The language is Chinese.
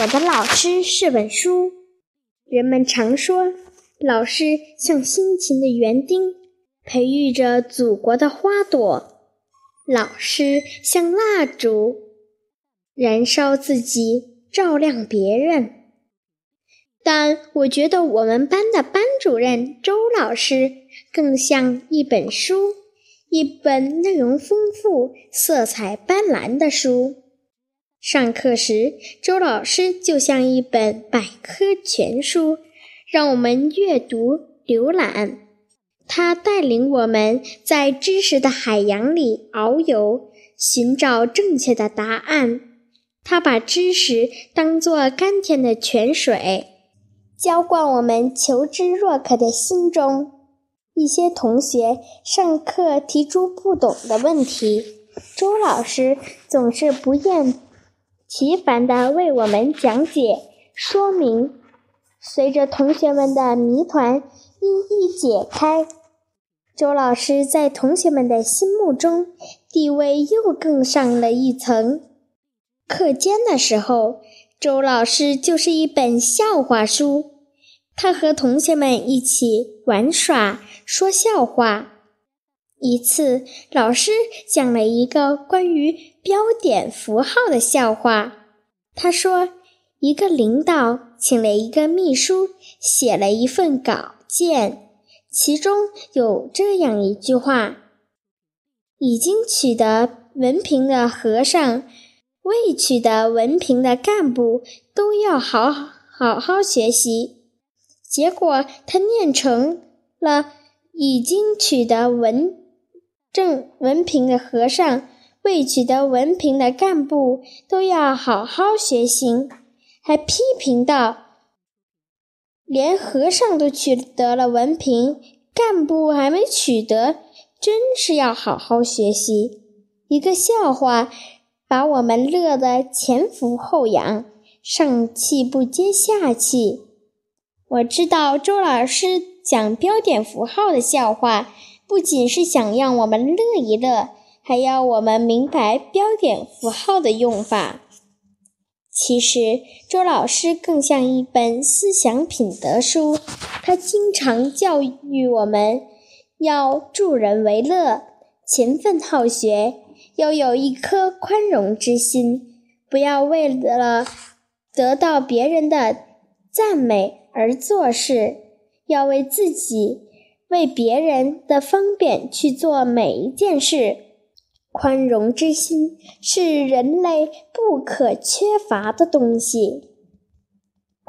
我的老师是本书。人们常说，老师像辛勤的园丁，培育着祖国的花朵；老师像蜡烛，燃烧自己，照亮别人。但我觉得我们班的班主任周老师更像一本书，一本内容丰富、色彩斑斓的书。上课时，周老师就像一本百科全书，让我们阅读浏览。他带领我们在知识的海洋里遨游，寻找正确的答案。他把知识当作甘甜的泉水，浇灌我们求知若渴的心中。一些同学上课提出不懂的问题，周老师总是不厌。其繁地为我们讲解说明，随着同学们的谜团一一解开，周老师在同学们的心目中地位又更上了一层。课间的时候，周老师就是一本笑话书，他和同学们一起玩耍说笑话。一次，老师讲了一个关于标点符号的笑话。他说，一个领导请了一个秘书写了一份稿件，其中有这样一句话：“已经取得文凭的和尚，未取得文凭的干部都要好好好学习。”结果他念成了“已经取得文”。正文凭的和尚，未取得文凭的干部都要好好学习，还批评道：“连和尚都取得了文凭，干部还没取得，真是要好好学习。”一个笑话把我们乐得前俯后仰，上气不接下气。我知道周老师讲标点符号的笑话。不仅是想让我们乐一乐，还要我们明白标点符号的用法。其实，周老师更像一本思想品德书，他经常教育我们要助人为乐、勤奋好学，要有一颗宽容之心，不要为了得到别人的赞美而做事，要为自己。为别人的方便去做每一件事，宽容之心是人类不可缺乏的东西。